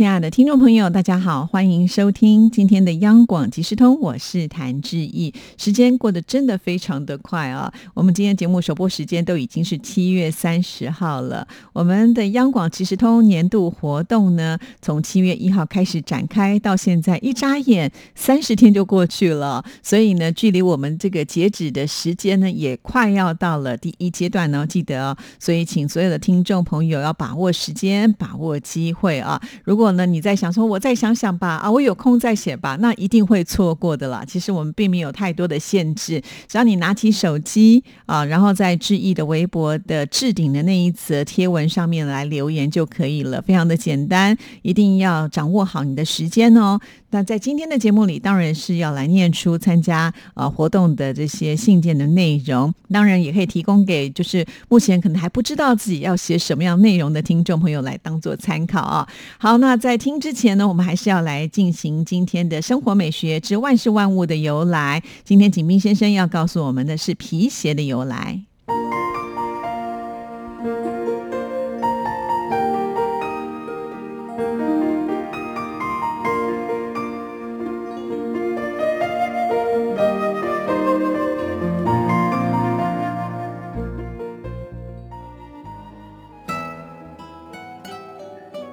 亲爱的听众朋友，大家好，欢迎收听今天的央广即时通，我是谭志毅。时间过得真的非常的快啊！我们今天节目首播时间都已经是七月三十号了。我们的央广即时通年度活动呢，从七月一号开始展开，到现在一眨眼三十天就过去了。所以呢，距离我们这个截止的时间呢，也快要到了第一阶段呢。记得哦，所以请所有的听众朋友要把握时间，把握机会啊！如果那，你在想说，我再想想吧，啊，我有空再写吧，那一定会错过的啦。其实我们并没有太多的限制，只要你拿起手机啊，然后在志毅的微博的置顶的那一则贴文上面来留言就可以了，非常的简单。一定要掌握好你的时间哦。那在今天的节目里，当然是要来念出参加呃活动的这些信件的内容，当然也可以提供给就是目前可能还不知道自己要写什么样内容的听众朋友来当做参考啊。好，那在听之前呢，我们还是要来进行今天的生活美学之万事万物的由来。今天景斌先生要告诉我们的是皮鞋的由来。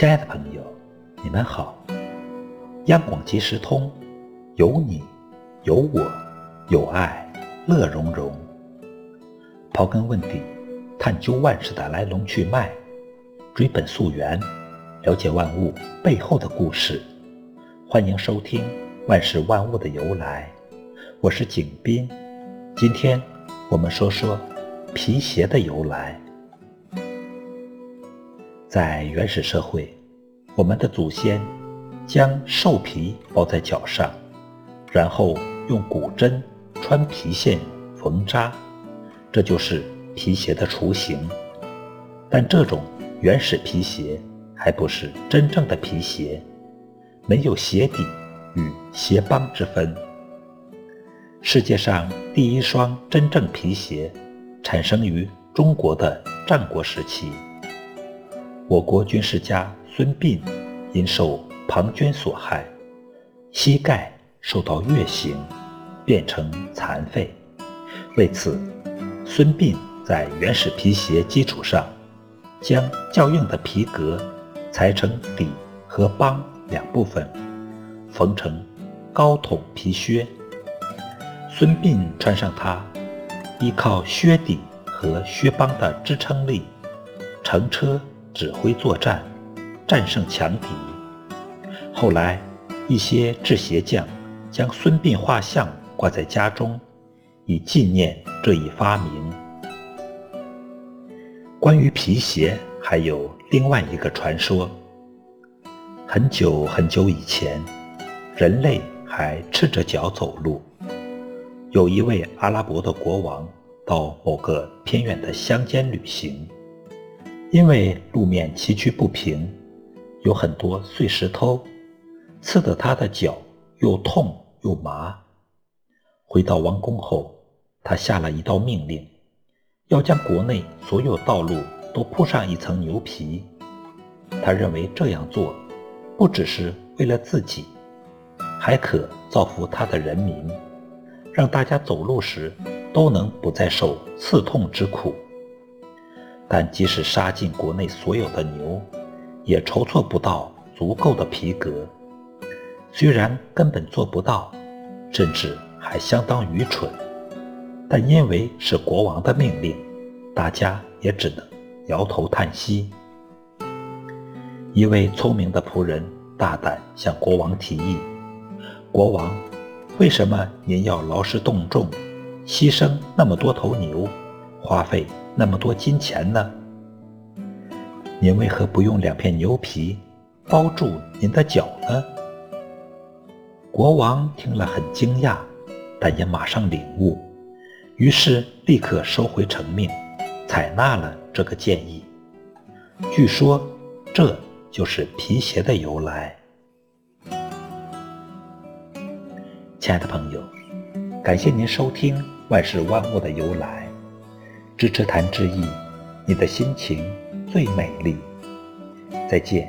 亲爱的朋友，你们好！央广即时通，有你，有我，有爱，乐融融。刨根问底，探究万事的来龙去脉，追本溯源，了解万物背后的故事。欢迎收听《万事万物的由来》，我是景斌。今天我们说说皮鞋的由来。在原始社会，我们的祖先将兽皮包在脚上，然后用骨针穿皮线缝扎，这就是皮鞋的雏形。但这种原始皮鞋还不是真正的皮鞋，没有鞋底与鞋帮之分。世界上第一双真正皮鞋产生于中国的战国时期。我国军事家孙膑因受庞涓所害，膝盖受到月刑，变成残废。为此，孙膑在原始皮鞋基础上，将较硬的皮革裁成底和帮两部分，缝成高筒皮靴。孙膑穿上它，依靠靴底和靴帮的支撑力，乘车。指挥作战，战胜强敌。后来，一些制鞋匠将孙膑画像挂在家中，以纪念这一发明。关于皮鞋，还有另外一个传说：很久很久以前，人类还赤着脚走路。有一位阿拉伯的国王到某个偏远的乡间旅行。因为路面崎岖不平，有很多碎石头，刺得他的脚又痛又麻。回到王宫后，他下了一道命令，要将国内所有道路都铺上一层牛皮。他认为这样做，不只是为了自己，还可造福他的人民，让大家走路时都能不再受刺痛之苦。但即使杀尽国内所有的牛，也筹措不到足够的皮革。虽然根本做不到，甚至还相当愚蠢，但因为是国王的命令，大家也只能摇头叹息。一位聪明的仆人大胆向国王提议：“国王，为什么您要劳师动众，牺牲那么多头牛，花费？”那么多金钱呢？您为何不用两片牛皮包住您的脚呢？国王听了很惊讶，但也马上领悟，于是立刻收回成命，采纳了这个建议。据说这就是皮鞋的由来。亲爱的朋友，感谢您收听《万事万物的由来》，支持谈之意，你的心情最美丽。再见。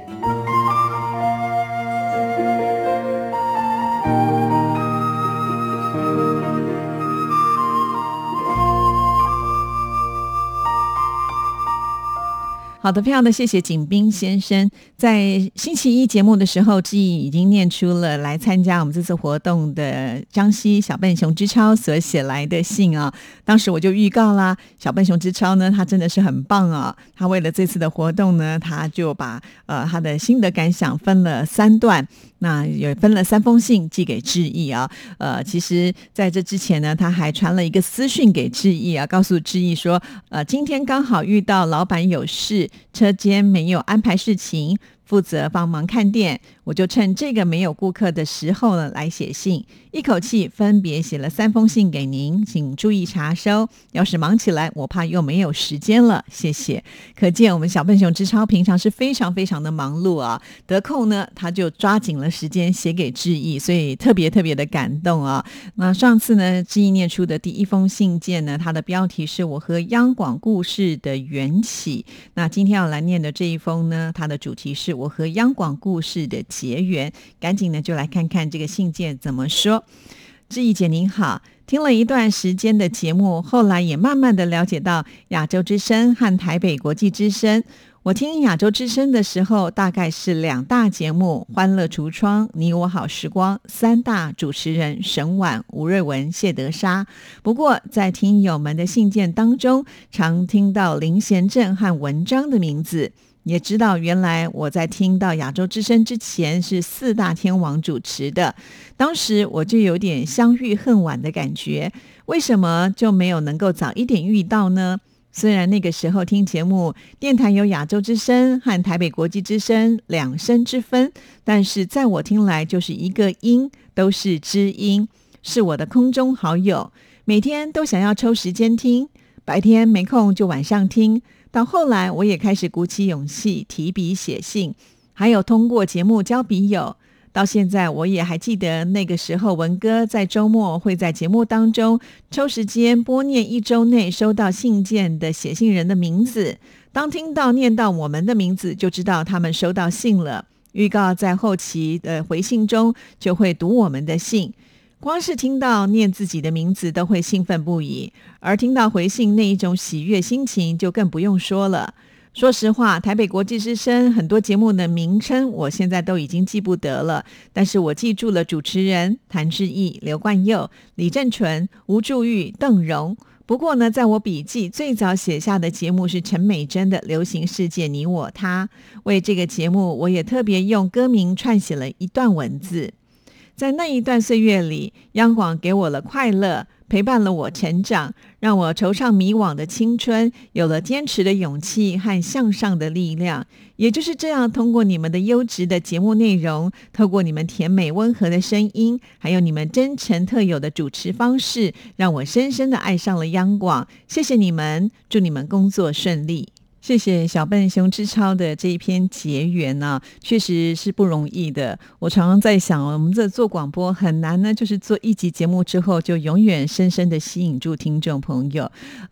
好的，非常的谢谢景斌先生。在星期一节目的时候，志毅已经念出了来参加我们这次活动的江西小笨熊之超所写来的信啊。当时我就预告啦，小笨熊之超呢，他真的是很棒啊。他为了这次的活动呢，他就把呃他的心得感想分了三段。那也分了三封信寄给志毅啊，呃，其实在这之前呢，他还传了一个私讯给志毅啊，告诉志毅说，呃，今天刚好遇到老板有事，车间没有安排事情。负责帮忙看店，我就趁这个没有顾客的时候呢，来写信，一口气分别写了三封信给您，请注意查收。要是忙起来，我怕又没有时间了。谢谢。可见我们小笨熊之超平常是非常非常的忙碌啊，得空呢他就抓紧了时间写给志毅，所以特别特别的感动啊。那上次呢，志毅念出的第一封信件呢，它的标题是我和央广故事的缘起。那今天要来念的这一封呢，它的主题是。我和央广故事的结缘，赶紧呢就来看看这个信件怎么说。志毅姐您好，听了一段时间的节目，后来也慢慢的了解到亚洲之声和台北国际之声。我听亚洲之声的时候，大概是两大节目《欢乐橱窗》《你我好时光》，三大主持人沈婉、吴瑞文、谢德莎。不过在听友们的信件当中，常听到林贤正和文章的名字。也知道，原来我在听到亚洲之声之前是四大天王主持的，当时我就有点相遇恨晚的感觉。为什么就没有能够早一点遇到呢？虽然那个时候听节目，电台有亚洲之声和台北国际之声两声之分，但是在我听来就是一个音，都是知音，是我的空中好友，每天都想要抽时间听，白天没空就晚上听。到后来，我也开始鼓起勇气提笔写信，还有通过节目交笔友。到现在，我也还记得那个时候，文哥在周末会在节目当中抽时间播念一周内收到信件的写信人的名字。当听到念到我们的名字，就知道他们收到信了。预告在后期的回信中就会读我们的信。光是听到念自己的名字都会兴奋不已，而听到回信那一种喜悦心情就更不用说了。说实话，台北国际之声很多节目的名称我现在都已经记不得了，但是我记住了主持人谭志毅、刘冠佑、李正淳、吴祝玉、邓荣。不过呢，在我笔记最早写下的节目是陈美珍的《流行世界你我他》，为这个节目我也特别用歌名串写了一段文字。在那一段岁月里，央广给我了快乐，陪伴了我成长，让我惆怅迷惘的青春有了坚持的勇气和向上的力量。也就是这样，通过你们的优质的节目内容，透过你们甜美温和的声音，还有你们真诚特有的主持方式，让我深深的爱上了央广。谢谢你们，祝你们工作顺利。谢谢小笨熊之超的这一篇结缘呢，确实是不容易的。我常常在想，我们这做广播很难呢，就是做一集节目之后，就永远深深的吸引住听众朋友。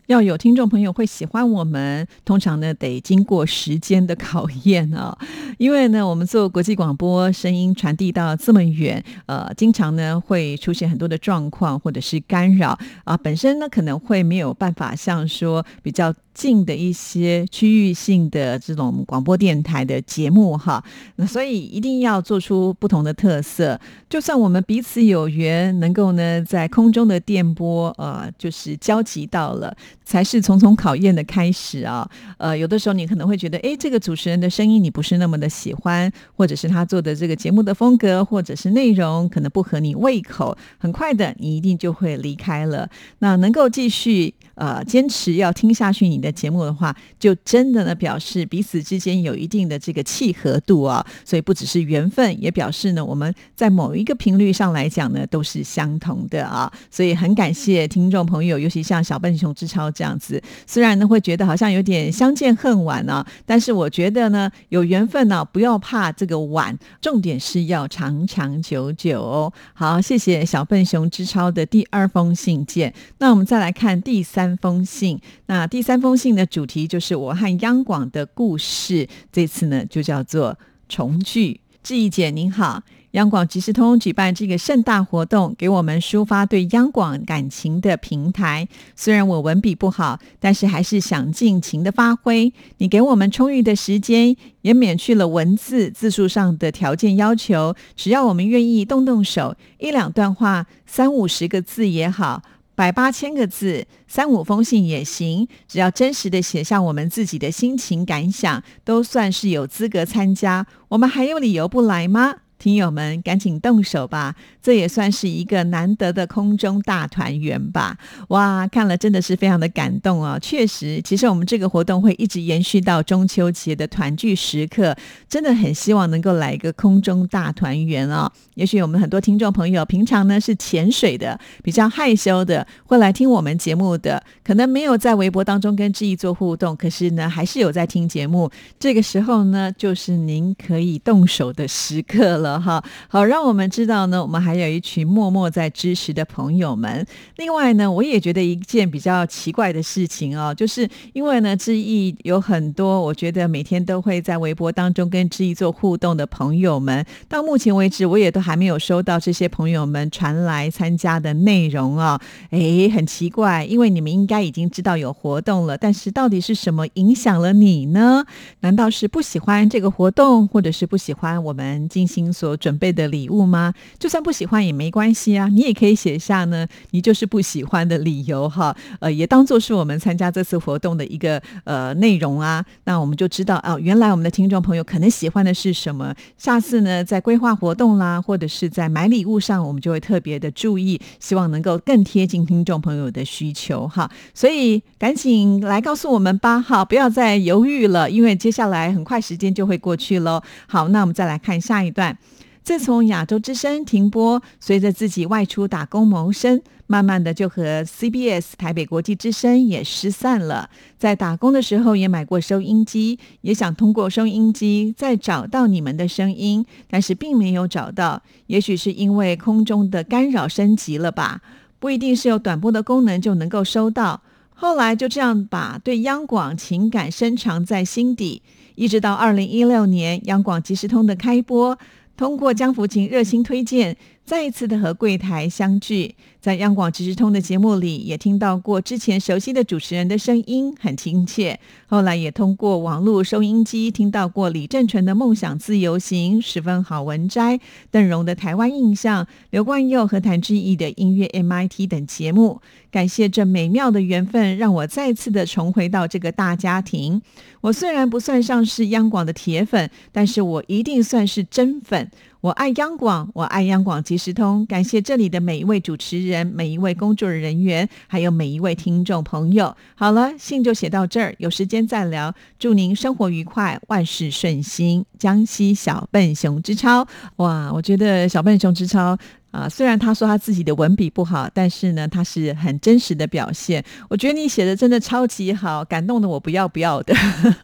要有听众朋友会喜欢我们，通常呢得经过时间的考验啊。因为呢，我们做国际广播，声音传递到这么远，呃，经常呢会出现很多的状况或者是干扰啊。本身呢可能会没有办法像说比较。近的一些区域性的这种广播电台的节目哈，那所以一定要做出不同的特色。就算我们彼此有缘，能够呢在空中的电波呃，就是交集到了，才是重重考验的开始啊。呃，有的时候你可能会觉得，哎，这个主持人的声音你不是那么的喜欢，或者是他做的这个节目的风格或者是内容可能不合你胃口，很快的你一定就会离开了。那能够继续呃坚持要听下去，你。的节目的话，就真的呢表示彼此之间有一定的这个契合度啊。所以不只是缘分，也表示呢我们在某一个频率上来讲呢都是相同的啊。所以很感谢听众朋友，尤其像小笨熊之超这样子，虽然呢会觉得好像有点相见恨晚啊，但是我觉得呢有缘分呢不要怕这个晚，重点是要长长久久哦。好，谢谢小笨熊之超的第二封信件。那我们再来看第三三封信。那第三封信的主题就是我和央广的故事。这次呢，就叫做重聚。志毅姐您好，央广即时通举办这个盛大活动，给我们抒发对央广感情的平台。虽然我文笔不好，但是还是想尽情的发挥。你给我们充裕的时间，也免去了文字字数上的条件要求。只要我们愿意动动手，一两段话，三五十个字也好。百八千个字，三五封信也行，只要真实的写下我们自己的心情感想，都算是有资格参加。我们还有理由不来吗？听友们，赶紧动手吧！这也算是一个难得的空中大团圆吧。哇，看了真的是非常的感动啊！确实，其实我们这个活动会一直延续到中秋节的团聚时刻，真的很希望能够来一个空中大团圆啊！也许我们很多听众朋友平常呢是潜水的，比较害羞的，会来听我们节目的，可能没有在微博当中跟志毅做互动，可是呢还是有在听节目。这个时候呢，就是您可以动手的时刻了了。哈，好，让我们知道呢，我们还有一群默默在支持的朋友们。另外呢，我也觉得一件比较奇怪的事情哦，就是因为呢，志毅有很多，我觉得每天都会在微博当中跟志毅做互动的朋友们，到目前为止，我也都还没有收到这些朋友们传来参加的内容啊。诶，很奇怪，因为你们应该已经知道有活动了，但是到底是什么影响了你呢？难道是不喜欢这个活动，或者是不喜欢我们进行？所准备的礼物吗？就算不喜欢也没关系啊，你也可以写下呢，你就是不喜欢的理由哈。呃，也当做是我们参加这次活动的一个呃内容啊。那我们就知道哦，原来我们的听众朋友可能喜欢的是什么。下次呢，在规划活动啦，或者是在买礼物上，我们就会特别的注意，希望能够更贴近听众朋友的需求哈。所以赶紧来告诉我们吧，哈，不要再犹豫了，因为接下来很快时间就会过去喽。好，那我们再来看下一段。自从亚洲之声停播，随着自己外出打工谋生，慢慢的就和 CBS 台北国际之声也失散了。在打工的时候也买过收音机，也想通过收音机再找到你们的声音，但是并没有找到。也许是因为空中的干扰升级了吧？不一定是有短波的功能就能够收到。后来就这样把对央广情感深藏在心底，一直到二零一六年央广即时通的开播。通过江福琴热心推荐，再一次的和柜台相聚，在央广即时通的节目里，也听到过之前熟悉的主持人的声音，很亲切。后来也通过网络收音机听到过李正淳的《梦想自由行》，十分好文摘；邓荣的《台湾印象》，刘冠佑和谭志毅的音乐 MIT 等节目。感谢这美妙的缘分，让我再次的重回到这个大家庭。我虽然不算上是央广的铁粉，但是我一定算是真粉。我爱央广，我爱央广即时通。感谢这里的每一位主持人、每一位工作人员，还有每一位听众朋友。好了，信就写到这儿，有时间再聊。祝您生活愉快，万事顺心。江西小笨熊之超，哇，我觉得小笨熊之超。啊，虽然他说他自己的文笔不好，但是呢，他是很真实的表现。我觉得你写的真的超级好，感动的我不要不要的。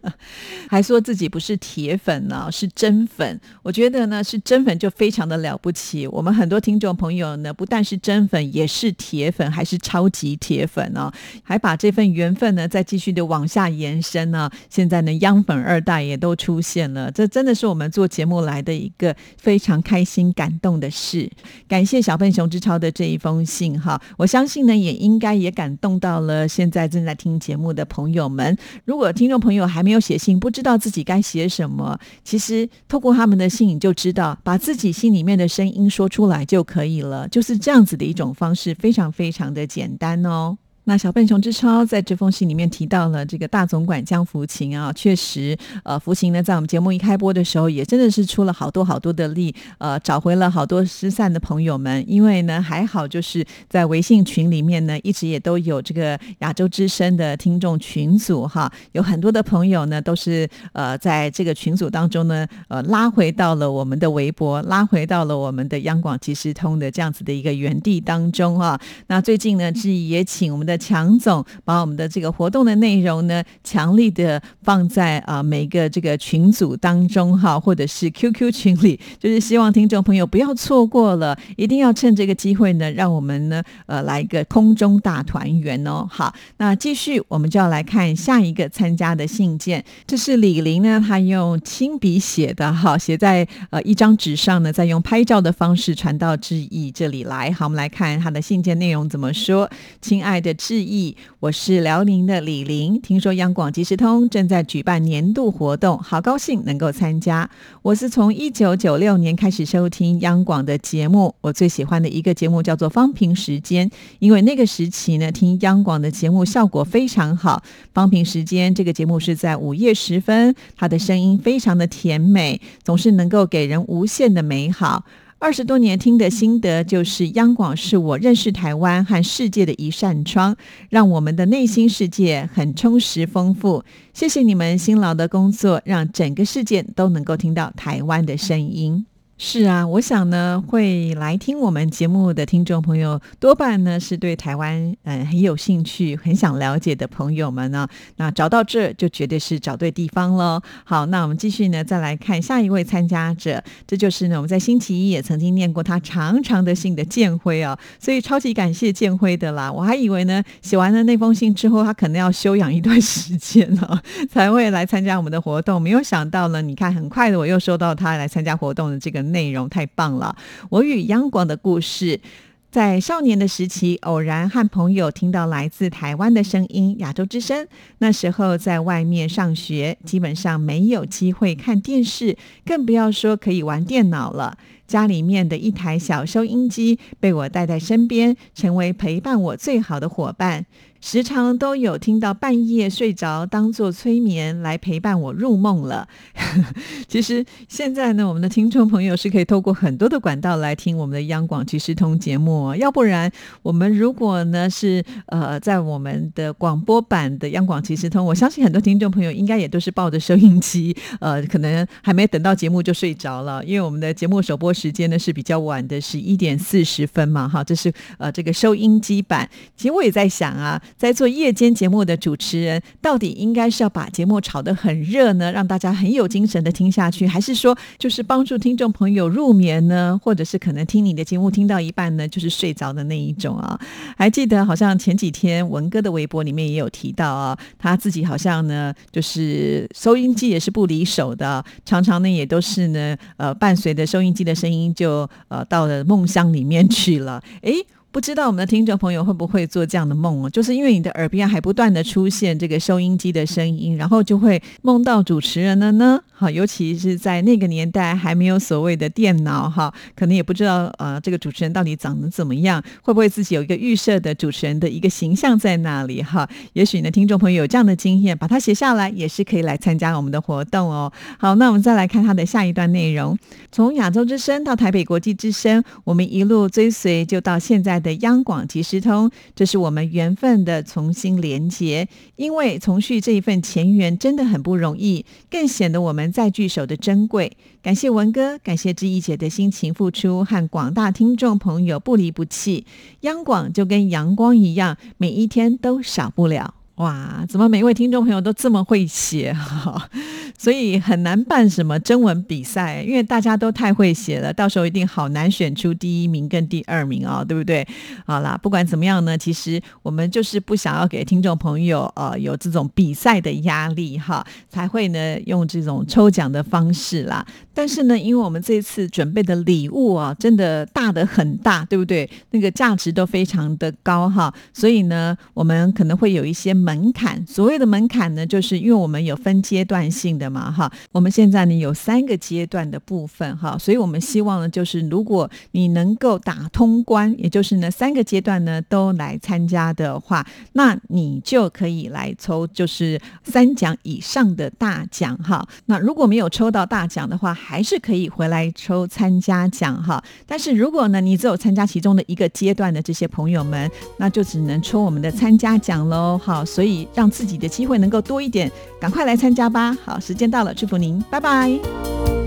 还说自己不是铁粉呢，是真粉。我觉得呢，是真粉就非常的了不起。我们很多听众朋友呢，不但是真粉，也是铁粉，还是超级铁粉哦，还把这份缘分呢，再继续的往下延伸呢。现在呢，央粉二代也都出现了，这真的是我们做节目来的一个非常开心、感动的事。感感谢小笨熊之超的这一封信哈，我相信呢，也应该也感动到了现在正在听节目的朋友们。如果听众朋友还没有写信，不知道自己该写什么，其实透过他们的信，你就知道把自己心里面的声音说出来就可以了，就是这样子的一种方式，非常非常的简单哦。那小笨熊之超在这封信里面提到了这个大总管江福琴啊，确实，呃，福琴呢在我们节目一开播的时候，也真的是出了好多好多的力，呃，找回了好多失散的朋友们。因为呢，还好就是在微信群里面呢，一直也都有这个亚洲之声的听众群组哈，有很多的朋友呢都是呃在这个群组当中呢，呃，拉回到了我们的微博，拉回到了我们的央广即时通的这样子的一个原地当中啊。那最近呢，志毅也请我们的强总把我们的这个活动的内容呢，强力的放在啊每个这个群组当中哈，或者是 QQ 群里，就是希望听众朋友不要错过了，一定要趁这个机会呢，让我们呢呃来一个空中大团圆哦。好，那继续我们就要来看下一个参加的信件，这是李玲呢，她用亲笔写的哈，写在呃一张纸上呢，再用拍照的方式传到志毅这里来。好，我们来看他的信件内容怎么说，亲爱的。致意，我是辽宁的李玲。听说央广即时通正在举办年度活动，好高兴能够参加。我是从一九九六年开始收听央广的节目，我最喜欢的一个节目叫做《方平时间》，因为那个时期呢，听央广的节目效果非常好。《方平时间》这个节目是在午夜时分，它的声音非常的甜美，总是能够给人无限的美好。二十多年听的心得就是，央广是我认识台湾和世界的一扇窗，让我们的内心世界很充实丰富。谢谢你们辛劳的工作，让整个世界都能够听到台湾的声音。是啊，我想呢，会来听我们节目的听众朋友，多半呢是对台湾嗯很有兴趣、很想了解的朋友们呢。那找到这就绝对是找对地方喽。好，那我们继续呢，再来看下一位参加者，这就是呢我们在星期一也曾经念过他长长的信的建辉啊，所以超级感谢建辉的啦。我还以为呢写完了那封信之后，他可能要休养一段时间呢，才会来参加我们的活动。没有想到呢，你看很快的我又收到他来参加活动的这个。内容太棒了！我与央广的故事，在少年的时期，偶然和朋友听到来自台湾的声音——亚洲之声。那时候在外面上学，基本上没有机会看电视，更不要说可以玩电脑了。家里面的一台小收音机被我带在身边，成为陪伴我最好的伙伴。时常都有听到半夜睡着，当做催眠来陪伴我入梦了。其实现在呢，我们的听众朋友是可以透过很多的管道来听我们的央广即时通节目。要不然，我们如果呢是呃在我们的广播版的央广即时通，我相信很多听众朋友应该也都是抱着收音机，呃，可能还没等到节目就睡着了。因为我们的节目首播时间呢是比较晚的，十一点四十分嘛，哈，这是呃这个收音机版。其实我也在想啊。在做夜间节目的主持人，到底应该是要把节目炒得很热呢，让大家很有精神的听下去，还是说就是帮助听众朋友入眠呢？或者是可能听你的节目听到一半呢，就是睡着的那一种啊？还记得好像前几天文哥的微博里面也有提到啊，他自己好像呢，就是收音机也是不离手的，常常呢也都是呢，呃，伴随着收音机的声声音就呃到了梦乡里面去了，诶。不知道我们的听众朋友会不会做这样的梦哦？就是因为你的耳边还不断的出现这个收音机的声音，然后就会梦到主持人了呢？好，尤其是在那个年代还没有所谓的电脑哈，可能也不知道呃这个主持人到底长得怎么样，会不会自己有一个预设的主持人的一个形象在那里哈？也许呢，听众朋友有这样的经验，把它写下来也是可以来参加我们的活动哦。好，那我们再来看他的下一段内容，从亚洲之声到台北国际之声，我们一路追随就到现在。的央广即时通，这是我们缘分的重新连结。因为重续这一份前缘真的很不容易，更显得我们在聚首的珍贵。感谢文哥，感谢志毅姐的辛勤付出和广大听众朋友不离不弃。央广就跟阳光一样，每一天都少不了。哇，怎么每位听众朋友都这么会写？所以很难办什么征文比赛，因为大家都太会写了，到时候一定好难选出第一名跟第二名哦，对不对？好啦，不管怎么样呢，其实我们就是不想要给听众朋友呃有这种比赛的压力哈，才会呢用这种抽奖的方式啦。但是呢，因为我们这次准备的礼物啊，真的大的很大，对不对？那个价值都非常的高哈，所以呢，我们可能会有一些。门槛，所谓的门槛呢，就是因为我们有分阶段性的嘛，哈。我们现在呢有三个阶段的部分，哈，所以我们希望呢，就是如果你能够打通关，也就是呢三个阶段呢都来参加的话，那你就可以来抽，就是三奖以上的大奖，哈。那如果没有抽到大奖的话，还是可以回来抽参加奖，哈。但是如果呢你只有参加其中的一个阶段的这些朋友们，那就只能抽我们的参加奖喽，好，所以让自己的机会能够多一点，赶快来参加吧。好，时间到了，祝福您，拜拜。